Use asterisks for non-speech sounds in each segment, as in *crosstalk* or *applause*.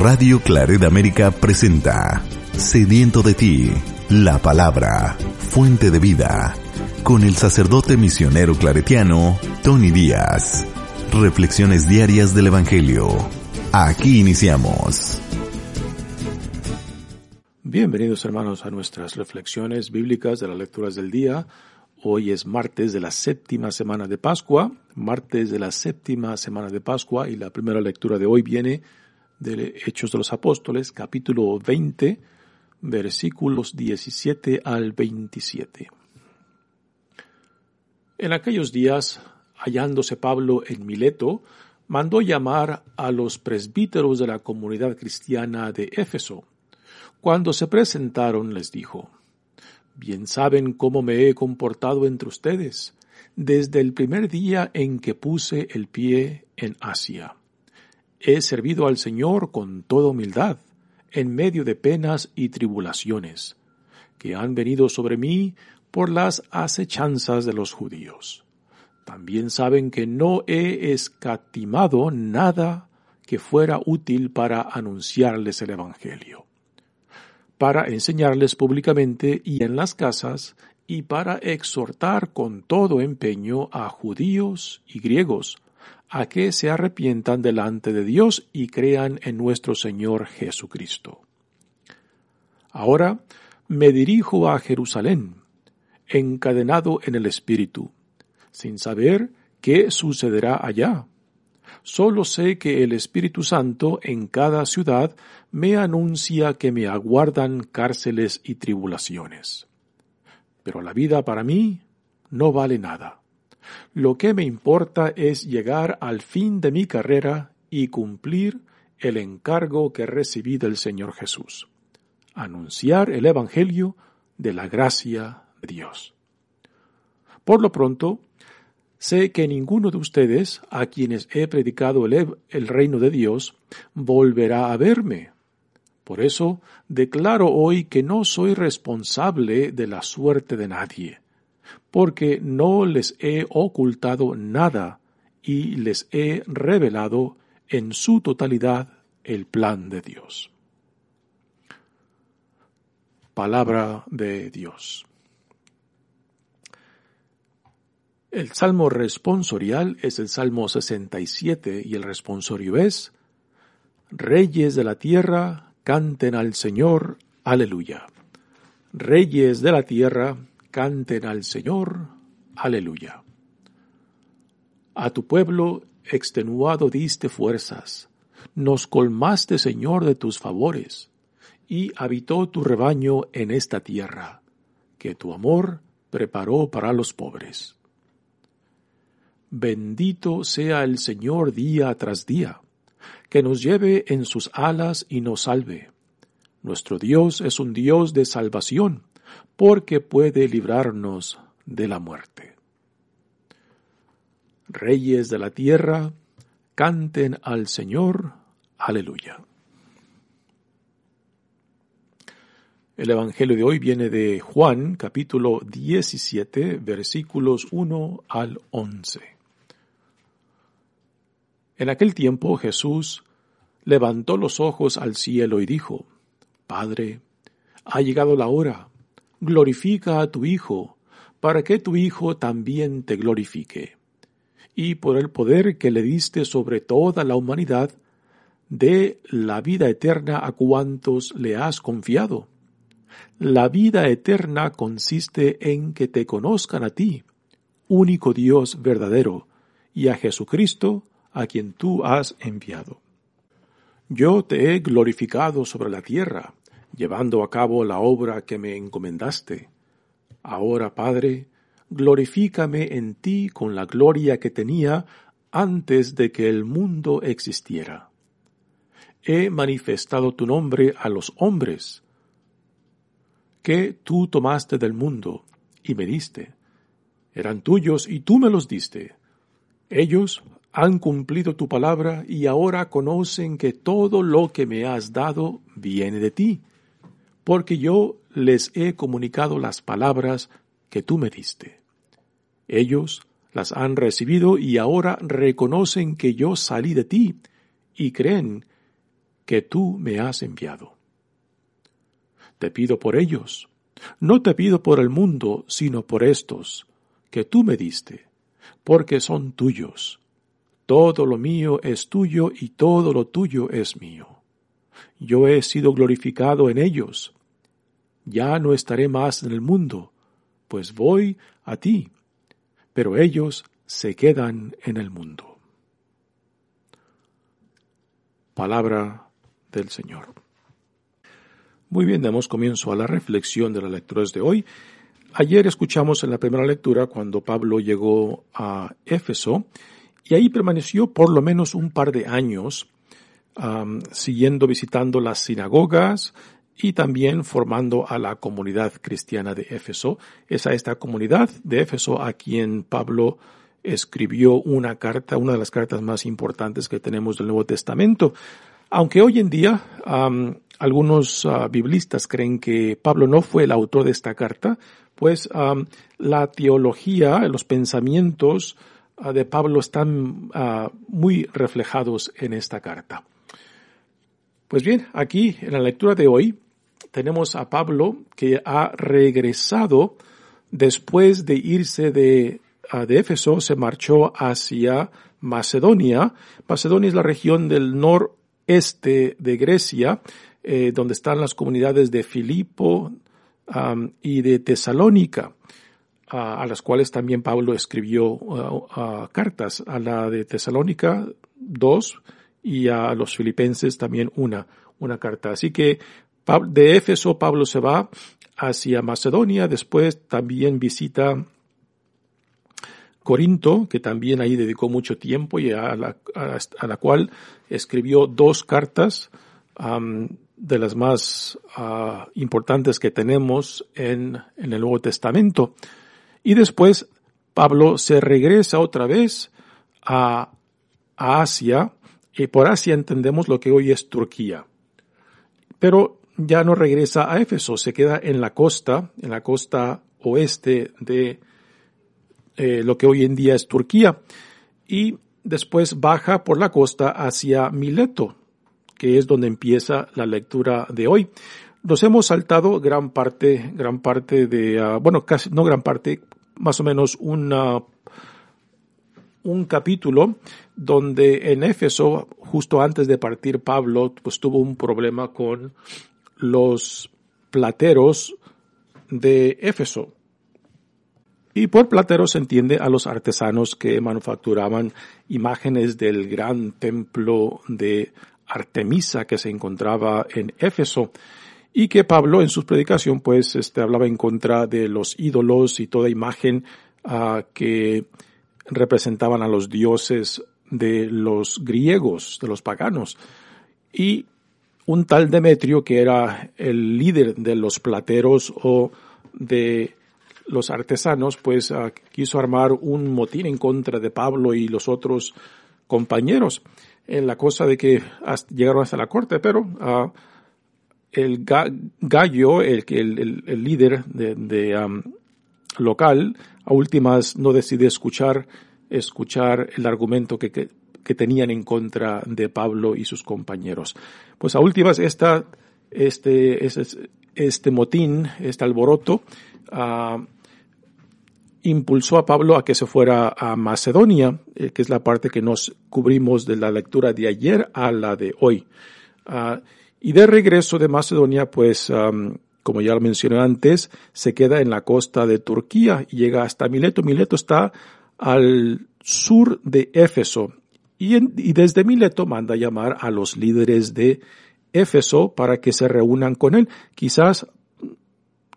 Radio Claret América presenta Sediento de ti, la palabra, fuente de vida, con el sacerdote misionero claretiano Tony Díaz. Reflexiones diarias del Evangelio. Aquí iniciamos. Bienvenidos hermanos a nuestras reflexiones bíblicas de las lecturas del día. Hoy es martes de la séptima semana de Pascua, martes de la séptima semana de Pascua y la primera lectura de hoy viene de Hechos de los Apóstoles, capítulo 20, versículos 17 al 27. En aquellos días, hallándose Pablo en Mileto, mandó llamar a los presbíteros de la comunidad cristiana de Éfeso. Cuando se presentaron les dijo, Bien saben cómo me he comportado entre ustedes desde el primer día en que puse el pie en Asia He servido al Señor con toda humildad, en medio de penas y tribulaciones, que han venido sobre mí por las acechanzas de los judíos. También saben que no he escatimado nada que fuera útil para anunciarles el Evangelio, para enseñarles públicamente y en las casas, y para exhortar con todo empeño a judíos y griegos, a que se arrepientan delante de Dios y crean en nuestro Señor Jesucristo. Ahora me dirijo a Jerusalén, encadenado en el Espíritu, sin saber qué sucederá allá. Solo sé que el Espíritu Santo en cada ciudad me anuncia que me aguardan cárceles y tribulaciones. Pero la vida para mí no vale nada lo que me importa es llegar al fin de mi carrera y cumplir el encargo que recibí del Señor Jesús. Anunciar el Evangelio de la gracia de Dios. Por lo pronto, sé que ninguno de ustedes, a quienes he predicado el, reino de Dios, volverá a verme. Por eso declaro hoy que no soy responsable de la suerte de nadie porque no les he ocultado nada y les he revelado en su totalidad el plan de Dios. Palabra de Dios. El salmo responsorial es el Salmo 67 y el responsorio es, Reyes de la tierra, canten al Señor, aleluya. Reyes de la tierra, canten al Señor, aleluya. A tu pueblo extenuado diste fuerzas, nos colmaste, Señor, de tus favores, y habitó tu rebaño en esta tierra, que tu amor preparó para los pobres. Bendito sea el Señor día tras día, que nos lleve en sus alas y nos salve. Nuestro Dios es un Dios de salvación porque puede librarnos de la muerte. Reyes de la tierra, canten al Señor, aleluya. El Evangelio de hoy viene de Juan, capítulo 17, versículos 1 al 11. En aquel tiempo Jesús levantó los ojos al cielo y dijo, Padre, ha llegado la hora glorifica a tu Hijo, para que tu Hijo también te glorifique. Y por el poder que le diste sobre toda la humanidad, dé la vida eterna a cuantos le has confiado. La vida eterna consiste en que te conozcan a ti, único Dios verdadero, y a Jesucristo, a quien tú has enviado. Yo te he glorificado sobre la tierra, llevando a cabo la obra que me encomendaste. Ahora, Padre, glorifícame en ti con la gloria que tenía antes de que el mundo existiera. he manifestado tu nombre a los hombres, que tú tomaste del mundo y me diste. Eran tuyos y tú me los diste. Ellos han cumplido tu palabra y ahora conocen que todo lo que me has dado viene de ti, porque yo les he comunicado las palabras que tú me diste. Ellos las han recibido y ahora reconocen que yo salí de ti y creen que tú me has enviado. Te pido por ellos, no te pido por el mundo, sino por estos, que tú me diste, porque son tuyos. Todo lo mío es tuyo y todo lo tuyo es mío. Yo he sido glorificado en ellos. Ya no estaré más en el mundo, pues voy a ti pero ellos se quedan en el mundo. Palabra del Señor. Muy bien, damos comienzo a la reflexión de las lecturas de hoy. Ayer escuchamos en la primera lectura cuando Pablo llegó a Éfeso y ahí permaneció por lo menos un par de años, siguiendo visitando las sinagogas, y también formando a la comunidad cristiana de Éfeso. Es a esta comunidad de Éfeso a quien Pablo escribió una carta, una de las cartas más importantes que tenemos del Nuevo Testamento. Aunque hoy en día algunos uh, biblistas creen que Pablo no fue el autor de esta carta, pues la teología, los pensamientos uh, de Pablo están uh, muy reflejados en esta carta. Pues bien, aquí en la lectura de hoy tenemos a Pablo que ha regresado después de irse de, de Éfeso, se marchó hacia Macedonia. Macedonia es la región del noreste de Grecia, eh, donde están las comunidades de Filipo y de Tesalónica, a las cuales también Pablo escribió cartas, a la de Tesalónica dos y a los filipenses también una, una carta. Así que de Éfeso Pablo se va hacia Macedonia, después también visita Corinto, que también ahí dedicó mucho tiempo y a la, a, la cual escribió dos cartas de las más ah, importantes que tenemos en, en, el Nuevo Testamento. Y después Pablo se regresa otra vez a, a Asia, y por Asia entendemos lo que hoy es Turquía. Pero ya no regresa a Éfeso, se queda en la costa, en la costa oeste de eh, lo que hoy en día es Turquía, y después baja por la costa hacia Mileto, que es donde empieza la lectura de hoy. Nos hemos saltado gran parte, gran parte de, ah, bueno, casi, no gran parte, más o menos una, un capítulo donde en Éfeso, justo antes de partir Pablo, pues tuvo un problema con los plateros de Éfeso. Y por plateros se entiende a los artesanos que manufacturaban imágenes del gran templo de Artemisa que se encontraba en Éfeso y que Pablo en su predicación pues este hablaba en contra de los ídolos y toda imagen uh, que representaban a los dioses de los griegos, de los paganos. Y un tal Demetrio, que era el líder de los plateros o de los artesanos, pues ah, quiso armar un motín en contra de Pablo y los otros compañeros. En la cosa de que llegaron hasta la corte, pero uh, el gallo, el, el, líder de, local, a últimas no decide escuchar, escuchar el argumento que que tenían en contra de Pablo y sus compañeros. Pues a últimas, este, este, motín, este alboroto, uh, impulsó a Pablo a que se fuera a Macedonia, eh, que es la parte que nos cubrimos de la lectura de ayer a la de hoy. Uh, y de regreso de Macedonia, pues, como ya lo mencioné antes, se queda en la costa de Turquía y llega hasta Mileto. Mileto está al sur de Éfeso y, desde Mileto manda llamar a los líderes de Éfeso para que se reúnan con él. Quizás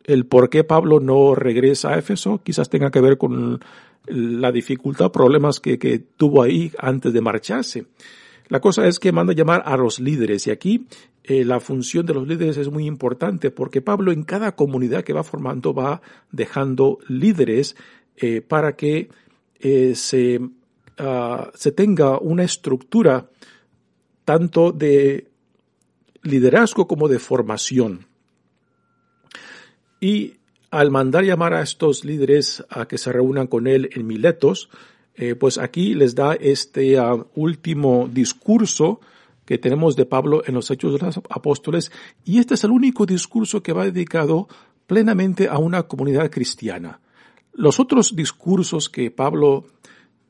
el por qué Pablo no regresa a Éfeso quizás tenga que ver con la dificultad, problemas que, que tuvo ahí antes de marcharse. La cosa es que manda llamar a los líderes y aquí eh, la función de los líderes es muy importante porque Pablo en cada comunidad que va formando va dejando líderes eh, para que eh, se, uh, se tenga una estructura tanto de liderazgo como de formación. Y al mandar llamar a estos líderes a que se reúnan con él en Miletos, eh, pues aquí les da este uh, último discurso que tenemos de Pablo en los Hechos de los Apóstoles, y este es el único discurso que va dedicado plenamente a una comunidad cristiana. Los otros discursos que Pablo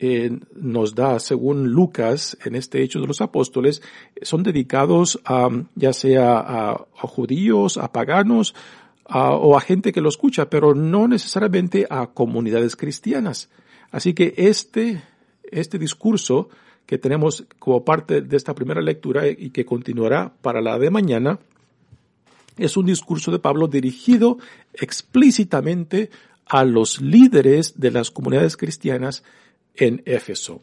eh, nos da, según Lucas, en este Hecho de los Apóstoles, son dedicados a, ya sea a, judíos, a paganos, o a gente que lo escucha, pero no necesariamente a comunidades cristianas. Así que este, este discurso que tenemos como parte de esta primera lectura y que continuará para la de mañana, es un discurso de Pablo dirigido explícitamente a los líderes de las comunidades cristianas en Éfeso.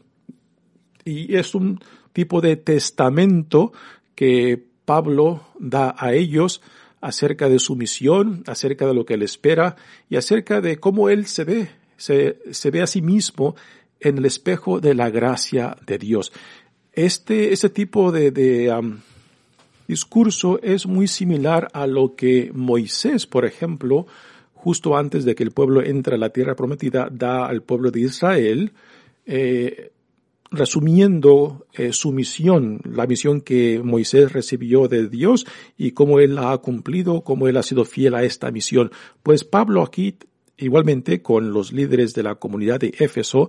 Y es un tipo de testamento que Pablo da a ellos acerca de su misión, acerca de lo que él espera y acerca de cómo él se ve, se, ve a sí mismo en el espejo de la gracia de Dios. Este, tipo de, discurso es muy similar a lo que Moisés, por ejemplo, justo antes de que el pueblo entre a la tierra prometida, da al pueblo de Israel, eh, resumiendo eh, su misión, la misión que Moisés recibió de Dios y cómo él la ha cumplido, cómo él ha sido fiel a esta misión. Pues Pablo aquí, igualmente con los líderes de la comunidad de Éfeso,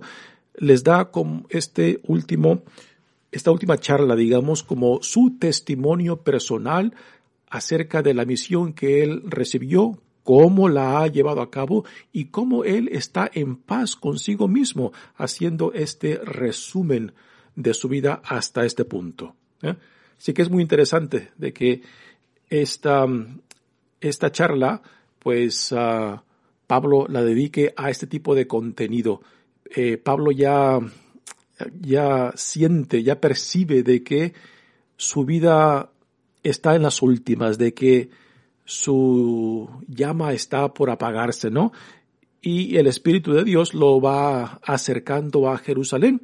les da como este último, esta última charla, digamos, como su testimonio personal acerca de la misión que él recibió cómo la ha llevado a cabo y cómo él está en paz consigo mismo haciendo este resumen de su vida hasta este punto. ¿eh? Así que es muy interesante de que esta, esta charla, pues uh, Pablo la dedique a este tipo de contenido. Eh, Pablo ya, ya siente, ya percibe de que su vida está en las últimas, de que su llama está por apagarse, ¿no? Y el Espíritu de Dios lo va acercando a Jerusalén.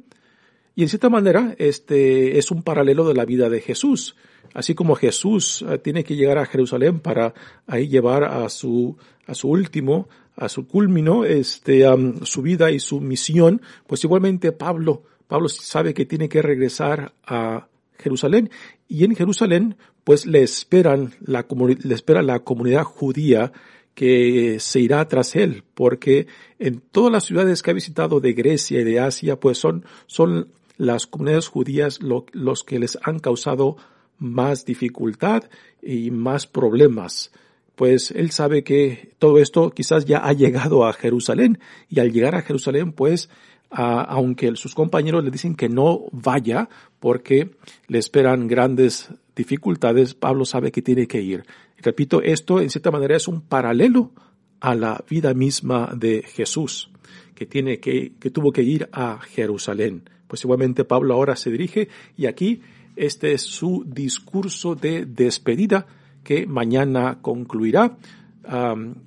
Y en cierta manera, este es un paralelo de la vida de Jesús. Así como Jesús eh, tiene que llegar a Jerusalén para ahí llevar a su, a su último, a su culmino, este, su vida y su misión, pues igualmente Pablo, Pablo sabe que tiene que regresar a Jerusalén y en Jerusalén pues le esperan la, le espera la comunidad judía que se irá tras él, porque en todas las ciudades que ha visitado de Grecia y de Asia, pues son, son las comunidades judías los que les han causado más dificultad y más problemas. Pues él sabe que todo esto quizás ya ha llegado a Jerusalén y al llegar a Jerusalén, pues aunque sus compañeros le dicen que no vaya porque le esperan grandes dificultades, Pablo sabe que tiene que ir. repito, esto en cierta manera es un paralelo a la vida misma de Jesús, que tiene que, que tuvo que ir a Jerusalén. Pues igualmente Pablo ahora se dirige y aquí este es su discurso de despedida que mañana concluirá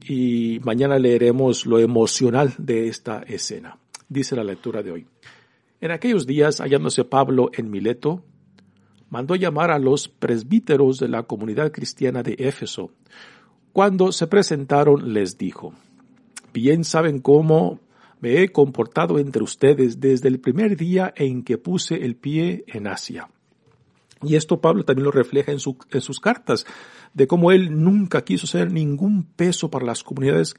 y mañana leeremos lo emocional de esta escena dice la lectura de hoy. En aquellos días, hallándose Pablo en Mileto, mandó llamar a los presbíteros de la comunidad cristiana de Éfeso. Cuando se presentaron, les dijo, bien saben cómo me he comportado entre ustedes desde el primer día en que puse el pie en Asia. Y esto Pablo también lo refleja en, sus cartas, de cómo él nunca quiso ser ningún peso para las comunidades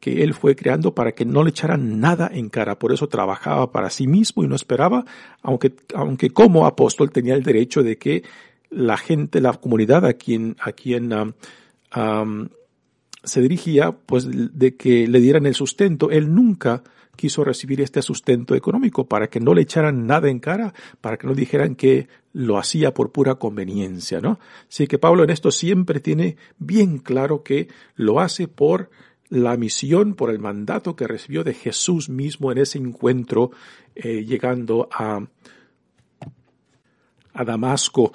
que él fue creando para que no le echaran nada en cara. Por eso trabajaba para sí mismo y no esperaba, aunque, aunque como apóstol tenía el derecho de que la gente, la comunidad a quien, a quien se dirigía, pues de que le dieran el sustento. Él nunca quiso recibir este sustento económico para que no le echaran nada en cara, para que no dijeran que lo hacía por pura conveniencia, ¿no? Así que Pablo en esto siempre tiene bien claro que lo hace por la misión por el mandato que recibió de Jesús mismo en ese encuentro, eh, llegando a, a Damasco,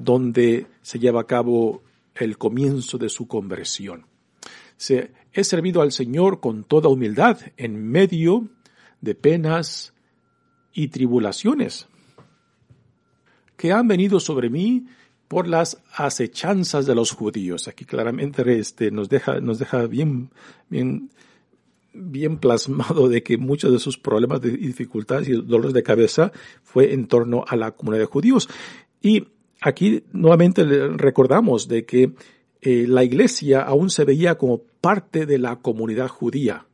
donde se lleva a cabo el comienzo de su conversión. Se, he servido al Señor con toda humildad en medio de penas y tribulaciones que han venido sobre mí por las acechanzas de los judíos. Aquí claramente este, nos deja, nos deja bien, bien, bien plasmado de que muchos de sus problemas y dificultades y dolores de cabeza fue en torno a la comunidad de judíos. Y aquí nuevamente recordamos de que eh, la iglesia aún se veía como parte de la comunidad judía.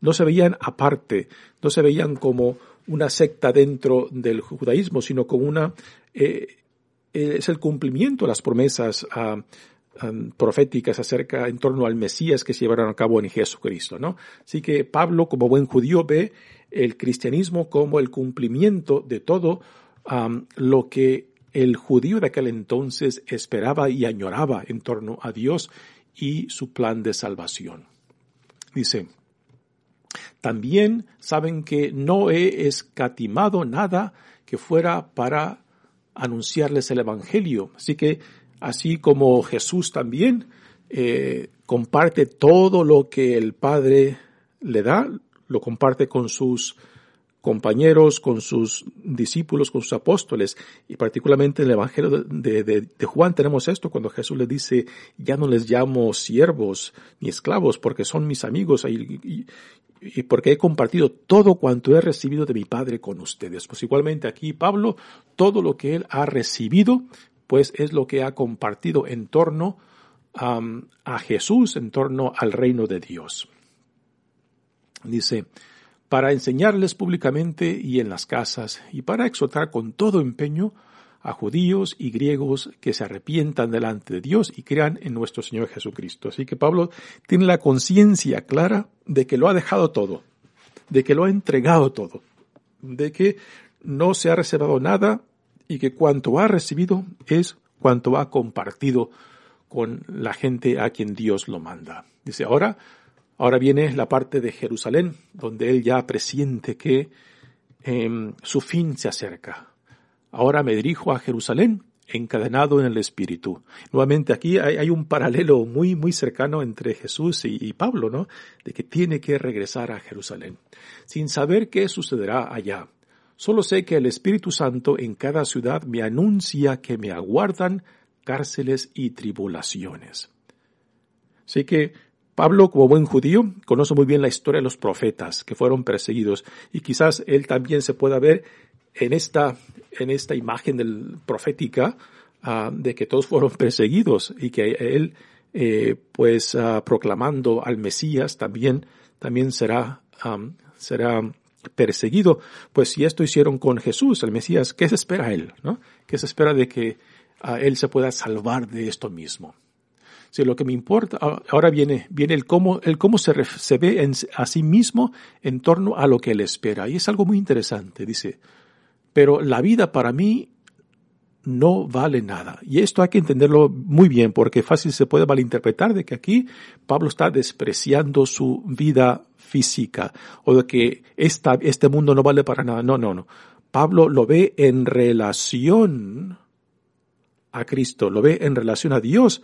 No se veían aparte, no se veían como una secta dentro del judaísmo, sino como una eh, es el cumplimiento de las promesas ah, ah, proféticas acerca en torno al Mesías que se llevaron a cabo en Jesucristo, ¿no? Así que Pablo, como buen judío, ve el cristianismo como el cumplimiento de todo lo que el judío de aquel entonces esperaba y añoraba en torno a Dios y su plan de salvación. Dice, también saben que no he escatimado nada que fuera para anunciarles el Evangelio. Así que, así como Jesús también eh, comparte todo lo que el Padre le da, lo comparte con sus compañeros, con sus discípulos, con sus apóstoles, y particularmente en el Evangelio de, Juan tenemos esto, cuando Jesús le dice, ya no les llamo siervos ni esclavos, porque son mis amigos, y porque he compartido todo cuanto he recibido de mi Padre con ustedes. Pues igualmente aquí Pablo, todo lo que él ha recibido, pues es lo que ha compartido en torno a Jesús, en torno al reino de Dios. Dice, para enseñarles públicamente y en las casas, y para exhortar con todo empeño a judíos y griegos que se arrepientan delante de Dios y crean en nuestro Señor Jesucristo. Así que Pablo tiene la conciencia clara de que lo ha dejado todo, de que lo ha entregado todo, de que no se ha reservado nada y que cuanto ha recibido es cuanto ha compartido con la gente a quien Dios lo manda. Dice, ahora, ahora viene la parte de Jerusalén, donde él ya presiente que em, su fin se acerca. Ahora me dirijo a Jerusalén, encadenado en el Espíritu. Nuevamente aquí hay, un paralelo muy, muy cercano entre Jesús y, Pablo, ¿no? De que tiene que regresar a Jerusalén, sin saber qué sucederá allá. Solo sé que el Espíritu Santo en cada ciudad me anuncia que me aguardan cárceles y tribulaciones. Así que Pablo, como buen judío, conoce muy bien la historia de los profetas que fueron perseguidos y quizás él también se pueda ver en esta, en esta imagen del profética ah, de que todos fueron *laughs* perseguidos y que él, eh, pues ah, proclamando al Mesías también, también será, será perseguido. Pues si esto hicieron con Jesús, el Mesías, ¿qué se espera él? ¿no? ¿Qué se espera de que ah, él se pueda salvar de esto mismo? Si lo que me importa, ahora viene, viene el cómo, el cómo se, se ve a sí mismo en torno a lo que él espera. Y es algo muy interesante. Dice, pero la vida para mí no vale nada. Y esto hay que entenderlo muy bien porque fácil se puede malinterpretar de que aquí Pablo está despreciando su vida física o de que esta, este mundo no vale para nada. No, no, no. Pablo lo ve en relación a Cristo, lo ve en relación a Dios,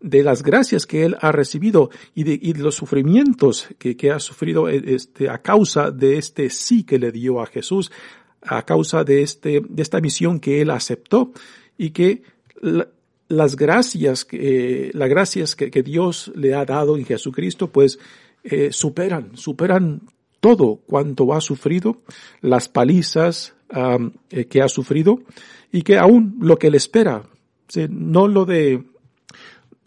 de las gracias que él ha recibido y de, y los sufrimientos que, que, ha sufrido este, a causa de este sí que le dio a Jesús, a causa de, este, de esta misión que él aceptó y que las gracias, que, las gracias que, Dios le ha dado en Jesucristo, pues eh, superan, superan todo cuanto ha sufrido, las palizas eh, que ha sufrido y que aún lo que le espera, no lo de,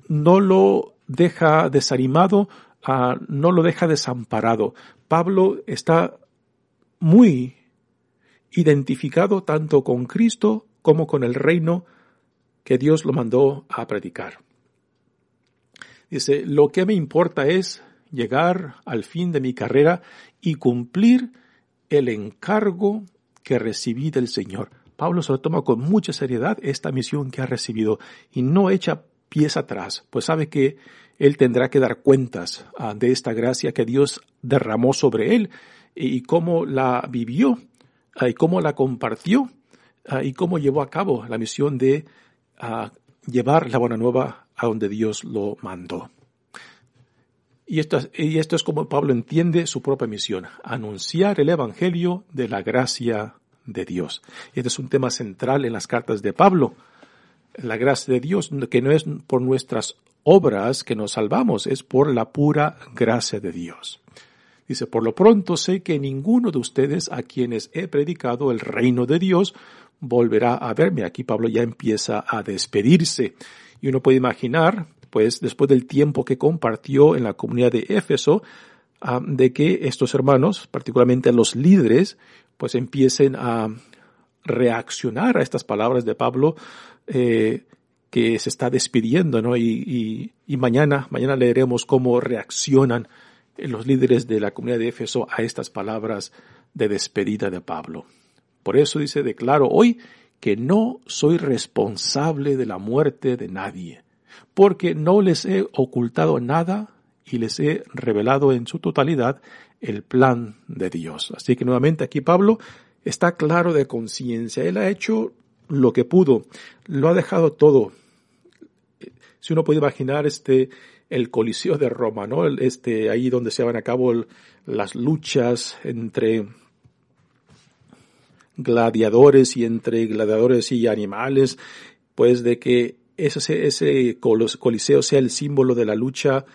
no lo deja desanimado, ah, no lo deja desamparado. Pablo está muy identificado tanto con Cristo como con el reino que Dios lo mandó a predicar. Dice, lo que me importa es llegar al fin de mi carrera y cumplir el encargo que recibí del Señor. Pablo se lo toma con mucha seriedad esta misión que ha recibido y no echa pies atrás, pues sabe que él tendrá que dar cuentas ah, de esta gracia que Dios derramó sobre él y cómo la vivió y cómo la compartió ah, y cómo llevó a cabo la misión de ah, llevar la buena nueva a donde Dios lo mandó. Y esto, y esto es como Pablo entiende su propia misión, anunciar el Evangelio de la gracia de Dios. Este es un tema central en las cartas de Pablo. La gracia de Dios, que no es por nuestras obras que nos salvamos, es por la pura gracia de Dios. Dice, por lo pronto sé que ninguno de ustedes a quienes he predicado el reino de Dios volverá a verme. Aquí Pablo ya empieza a despedirse. Y uno puede imaginar, pues, después del tiempo que compartió en la comunidad de Éfeso, ah, de que estos hermanos, particularmente los líderes, pues empiecen a reaccionar a estas palabras de Pablo eh, que se está despidiendo, ¿no? Y, y, mañana, mañana leeremos cómo reaccionan los líderes de la comunidad de Éfeso a estas palabras de despedida de Pablo. Por eso dice, declaro hoy que no soy responsable de la muerte de nadie, porque no les he ocultado nada y les he revelado en su totalidad el plan de Dios. Así que nuevamente aquí Pablo está claro de conciencia. Él ha hecho lo que pudo, lo ha dejado todo. Si uno puede imaginar este el Coliseo de Roma, ¿no? Este ahí donde se llevan a cabo las luchas entre gladiadores y entre gladiadores y animales, pues de que ese, ese coliseo sea el símbolo de la lucha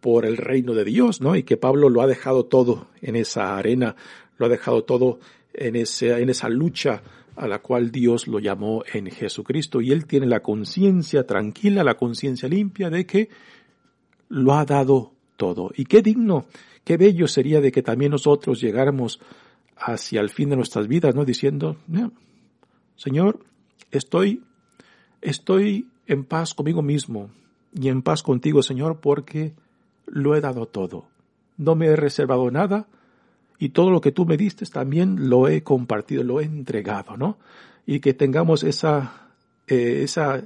por el reino de Dios, ¿no? Y que Pablo lo ha dejado todo en esa arena, lo ha dejado todo en, ese, en esa lucha a la cual Dios lo llamó en Jesucristo. Y él tiene la conciencia tranquila, la conciencia limpia de que lo ha dado todo. Y qué digno, qué bello sería de que también nosotros llegáramos hacia el fin de nuestras vidas, ¿no? Diciendo, Señor, estoy, estoy en paz conmigo mismo y en paz contigo, Señor, porque lo he dado todo. No me he reservado nada y todo lo que tú me diste también lo he compartido, lo he entregado, ¿no? Y que tengamos esa, eh, esa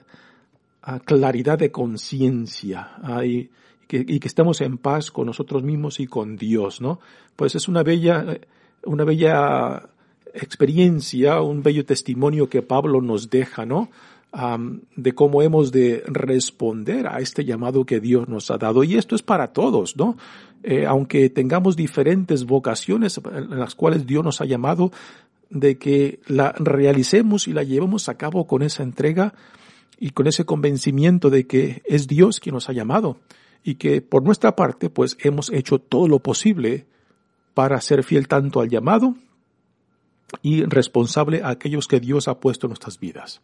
ah, claridad de conciencia y, que, y que estemos en paz con nosotros mismos y con Dios, ¿no? Pues es una bella, una bella experiencia, un bello testimonio que Pablo nos deja, ¿no? de cómo hemos de responder a este llamado que Dios nos ha dado. Y esto es para todos, ¿no? Eh, aunque tengamos diferentes vocaciones en las cuales Dios nos ha llamado, de que la realicemos y la llevemos a cabo con esa entrega y con ese convencimiento de que es Dios quien nos ha llamado y que por nuestra parte pues hemos hecho todo lo posible para ser fiel tanto al llamado y responsable a aquellos que Dios ha puesto en nuestras vidas.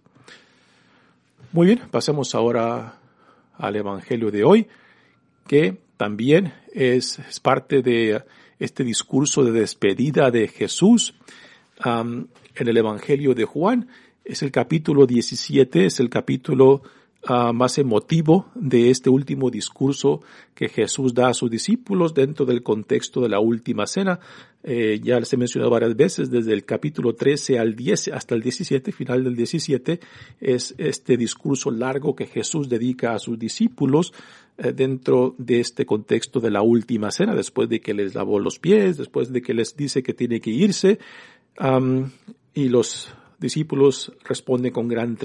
Muy bien, pasemos ahora al Evangelio de hoy, que también es, parte de este discurso de despedida de Jesús en el Evangelio de Juan. Es el capítulo 17, es el capítulo Ah, más emotivo de este último discurso que Jesús da a sus discípulos dentro del contexto de la última cena. Eh, ya les he mencionado varias veces, desde el capítulo 13 al 10 hasta el 17, final del 17, es este discurso largo que Jesús dedica a sus discípulos eh, dentro de este contexto de la última cena, después de que les lavó los pies, después de que les dice que tiene que irse, y los discípulos responden con gran,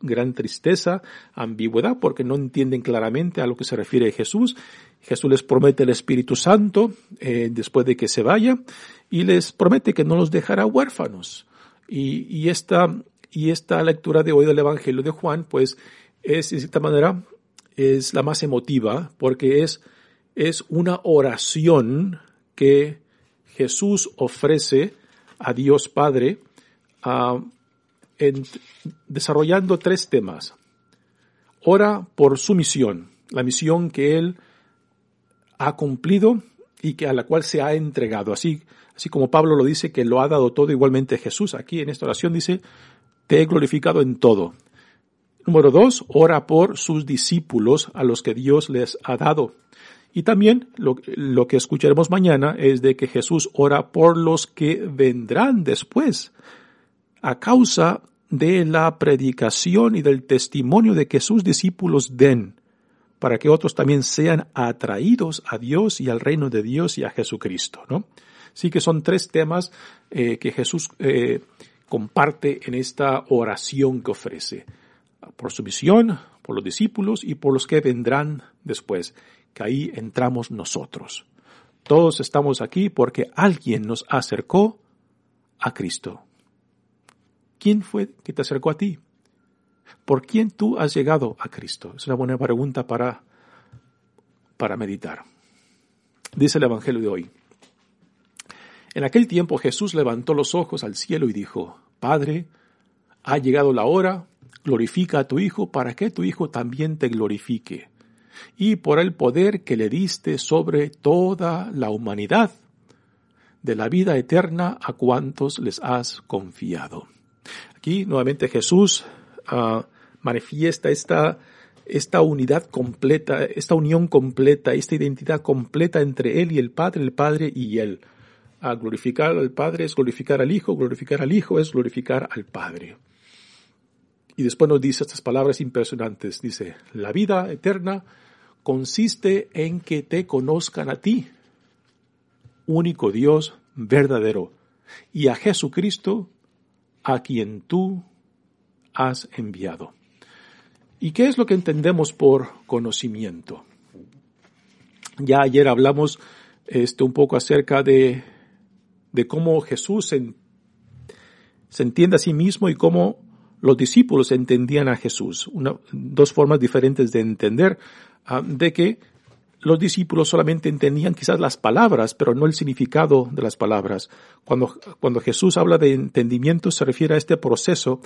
gran tristeza, ambigüedad, porque no entienden claramente a lo que se refiere Jesús. Jesús les promete el Espíritu Santo eh, después de que se vaya y les promete que no los dejará huérfanos. Y, y, esta, y esta lectura de hoy del Evangelio de Juan, pues es, de cierta manera, es la más emotiva porque es, es una oración que Jesús ofrece a Dios Padre en, desarrollando tres temas. Ora por su misión, la misión que él ha cumplido y que a la cual se ha entregado. Así, así como Pablo lo dice que lo ha dado todo, igualmente Jesús aquí en esta oración dice, te he glorificado en todo. Número dos, ora por sus discípulos a los que Dios les ha dado. Y también lo, lo, que escucharemos mañana es de que Jesús ora por los que vendrán después, a causa de la predicación y del testimonio de que sus discípulos den, para que otros también sean atraídos a Dios y al reino de Dios y a Jesucristo, ¿no? Sí que son tres temas eh, que Jesús eh, comparte en esta oración que ofrece, por su misión, por los discípulos y por los que vendrán después, que ahí entramos nosotros. Todos estamos aquí porque alguien nos acercó a Cristo. ¿Quién fue que te acercó a ti? ¿Por quién tú has llegado a Cristo? Es una buena pregunta para, para meditar. Dice el Evangelio de hoy. En aquel tiempo Jesús levantó los ojos al cielo y dijo, Padre, ha llegado la hora, glorifica a tu Hijo para que tu Hijo también te glorifique, y por el poder que le diste sobre toda la humanidad, de la vida eterna a cuantos les has confiado. Aquí nuevamente Jesús uh, manifiesta esta, esta unidad completa, esta unión completa, esta identidad completa entre Él y el Padre, el Padre y Él. A glorificar al Padre es glorificar al Hijo, glorificar al Hijo es glorificar al Padre. Y después nos dice estas palabras impresionantes. Dice, la vida eterna consiste en que te conozcan a ti, único Dios verdadero, y a Jesucristo, a quien tú has enviado. ¿Y qué es lo que entendemos por conocimiento? Ya ayer hablamos este, un poco acerca de, de cómo Jesús se, entiende a sí mismo y cómo los discípulos entendían a Jesús. Una, dos formas diferentes de entender uh, de que los discípulos solamente entendían quizás las palabras, pero no el significado de las palabras. Cuando, cuando Jesús habla de entendimiento se refiere a este proceso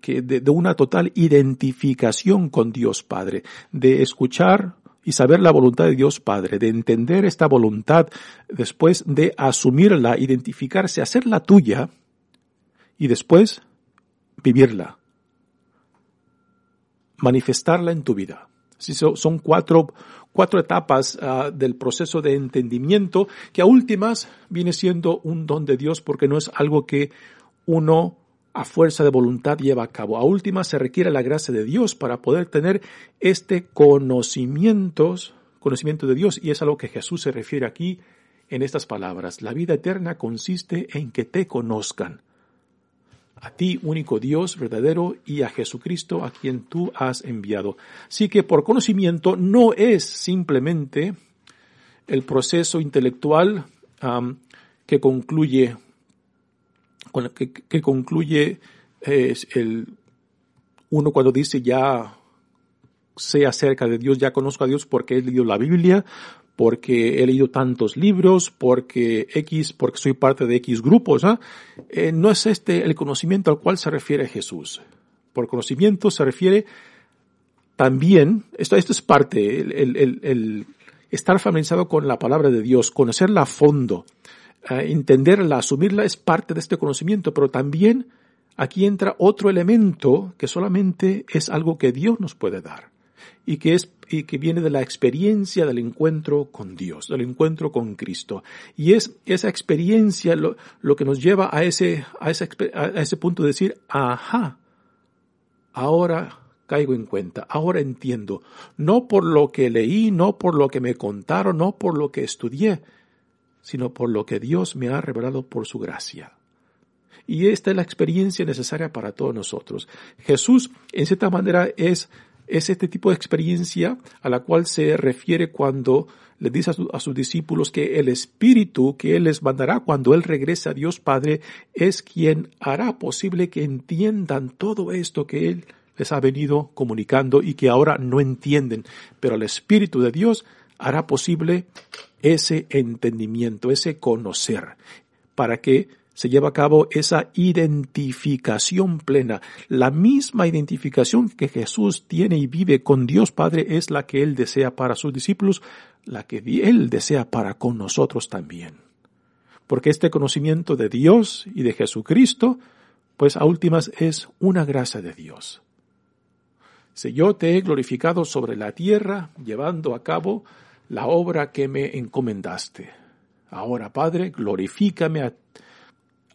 que de, de una total identificación con Dios Padre, de escuchar y saber la voluntad de Dios Padre, de entender esta voluntad después de asumirla, identificarse, hacerla tuya y después vivirla, manifestarla en tu vida. Son cuatro, cuatro etapas uh, del proceso de entendimiento que a últimas viene siendo un don de Dios porque no es algo que uno a fuerza de voluntad lleva a cabo. A últimas se requiere la gracia de Dios para poder tener este conocimiento, conocimiento de Dios y es a lo que Jesús se refiere aquí en estas palabras. La vida eterna consiste en que te conozcan a ti, único Dios verdadero, y a Jesucristo, a quien tú has enviado. Así que por conocimiento no es simplemente el proceso intelectual que concluye, que, que concluye el, uno cuando dice ya sé acerca de Dios, ya conozco a Dios porque he leído la Biblia, porque he leído tantos libros, porque X, porque soy parte de X grupos. ¿ah? Eh, no es este el conocimiento al cual se refiere Jesús. Por conocimiento se refiere también, esto, esto es parte, el, estar familiarizado con la palabra de Dios, conocerla a fondo, eh, entenderla, asumirla es parte de este conocimiento, pero también aquí entra otro elemento que solamente es algo que Dios nos puede dar y que es y que viene de la experiencia del encuentro con Dios, del encuentro con Cristo. Y es esa experiencia lo, lo que nos lleva a ese, a, ese, a ese punto de decir, ajá, ahora caigo en cuenta, ahora entiendo, no por lo que leí, no por lo que me contaron, no por lo que estudié, sino por lo que Dios me ha revelado por su gracia. Y esta es la experiencia necesaria para todos nosotros. Jesús, en cierta manera, es es este tipo de experiencia a la cual se refiere cuando le dice a, sus discípulos que el Espíritu que Él les mandará cuando Él regrese a Dios Padre es quien hará posible que entiendan todo esto que Él les ha venido comunicando y que ahora no entienden. Pero el Espíritu de Dios hará posible ese entendimiento, ese conocer, para que se lleva a cabo esa identificación plena. La misma identificación que Jesús tiene y vive con Dios Padre es la que Él desea para sus discípulos, la que Él desea para con nosotros también. Porque este conocimiento de Dios y de Jesucristo, pues a últimas es una gracia de Dios. Si yo te he glorificado sobre la tierra, llevando a cabo la obra que me encomendaste. Ahora, Padre, glorifícame a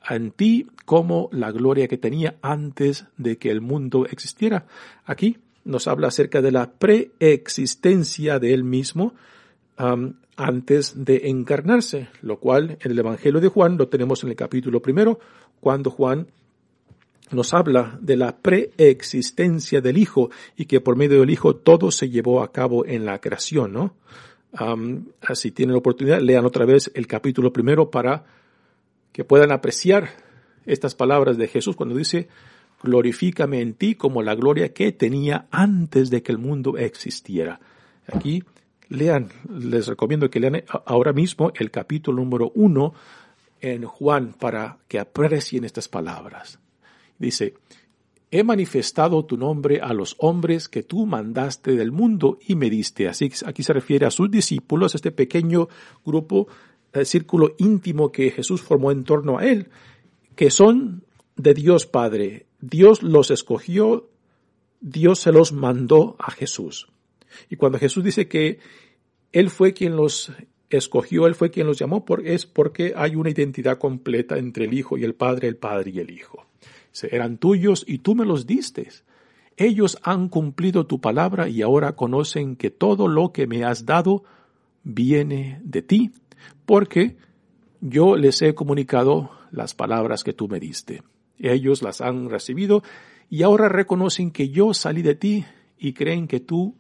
en ti como la gloria que tenía antes de que el mundo existiera. Aquí nos habla acerca de la preexistencia de él mismo um, antes de encarnarse, lo cual en el Evangelio de Juan lo tenemos en el capítulo primero, cuando Juan nos habla de la preexistencia del Hijo y que por medio del Hijo todo se llevó a cabo en la creación, ¿no? así tienen la oportunidad, lean otra vez el capítulo primero para que puedan apreciar estas palabras de Jesús cuando dice, glorifícame en ti como la gloria que tenía antes de que el mundo existiera. Aquí lean, les recomiendo que lean ahora mismo el capítulo número uno en Juan para que aprecien estas palabras. Dice, he manifestado tu nombre a los hombres que tú mandaste del mundo y me diste. Así aquí se refiere a sus discípulos, este pequeño grupo, el círculo íntimo que Jesús formó en torno a él, que son de Dios Padre. Dios los escogió, Dios se los mandó a Jesús. Y cuando Jesús dice que Él fue quien los escogió, Él fue quien los llamó, es porque hay una identidad completa entre el Hijo y el Padre, el Padre y el Hijo eran tuyos y tú me los diste. Ellos han cumplido tu palabra y ahora conocen que todo lo que me has dado viene de ti, porque yo les he comunicado las palabras que tú me diste. Ellos las han recibido y ahora reconocen que yo salí de ti y creen que tú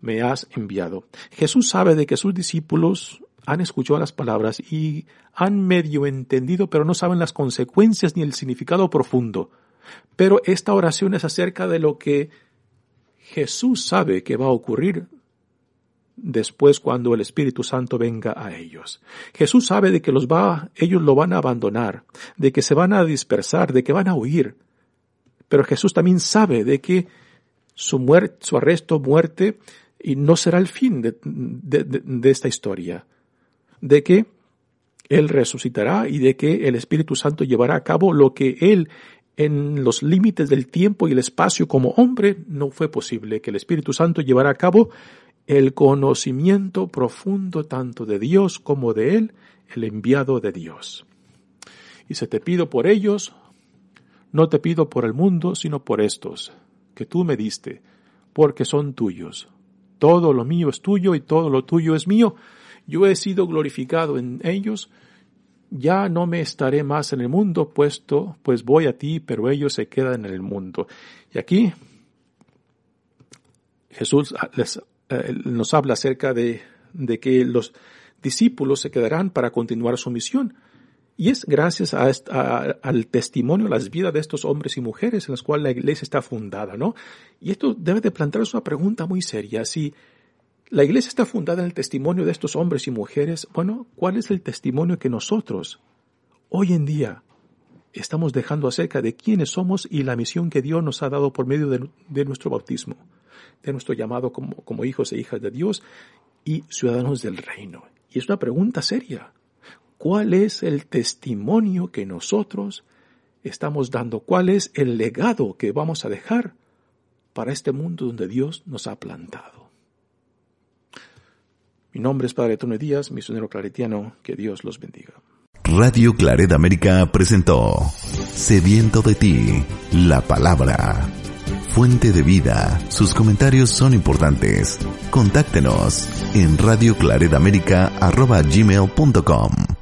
me has enviado. Jesús sabe de que sus discípulos han escuchado las palabras y han medio entendido, pero no saben las consecuencias ni el significado profundo. Pero esta oración es acerca de lo que Jesús sabe que va a ocurrir después cuando el Espíritu Santo venga a ellos. Jesús sabe de que los va, ellos lo van a abandonar, de que se van a dispersar, de que van a huir. Pero Jesús también sabe de que su muerte, su arresto, muerte, y no será el fin de, de esta historia de que Él resucitará y de que el Espíritu Santo llevará a cabo lo que Él en los límites del tiempo y el espacio como hombre no fue posible, que el Espíritu Santo llevará a cabo el conocimiento profundo tanto de Dios como de Él, el enviado de Dios. Y se te pido por ellos, no te pido por el mundo, sino por estos, que tú me diste, porque son tuyos. Todo lo mío es tuyo y todo lo tuyo es mío, yo he sido glorificado en ellos, ya no me estaré más en el mundo, puesto, pues voy a ti, pero ellos se quedan en el mundo. Y aquí Jesús eh, nos habla acerca de, que los discípulos se quedarán para continuar su misión. Y es gracias a, al testimonio, a las vidas de estos hombres y mujeres en las cuales la iglesia está fundada, ¿no? Y esto debe de plantearse una pregunta muy seria. Si la iglesia está fundada en el testimonio de estos hombres y mujeres. Bueno, ¿cuál es el testimonio que nosotros, hoy en día, estamos dejando acerca de quiénes somos y la misión que Dios nos ha dado por medio de, nuestro bautismo, de nuestro llamado como, como hijos e hijas de Dios y ciudadanos del reino? Y es una pregunta seria. ¿Cuál es el testimonio que nosotros estamos dando? ¿Cuál es el legado que vamos a dejar para este mundo donde Dios nos ha plantado? Mi nombre es Padre Tone Díaz, misionero claretiano. Que Dios los bendiga. Radio Claret América presentó Sediento de ti, la palabra. Fuente de vida. Sus comentarios son importantes. Contáctenos en radioclaredamerica.gmail.com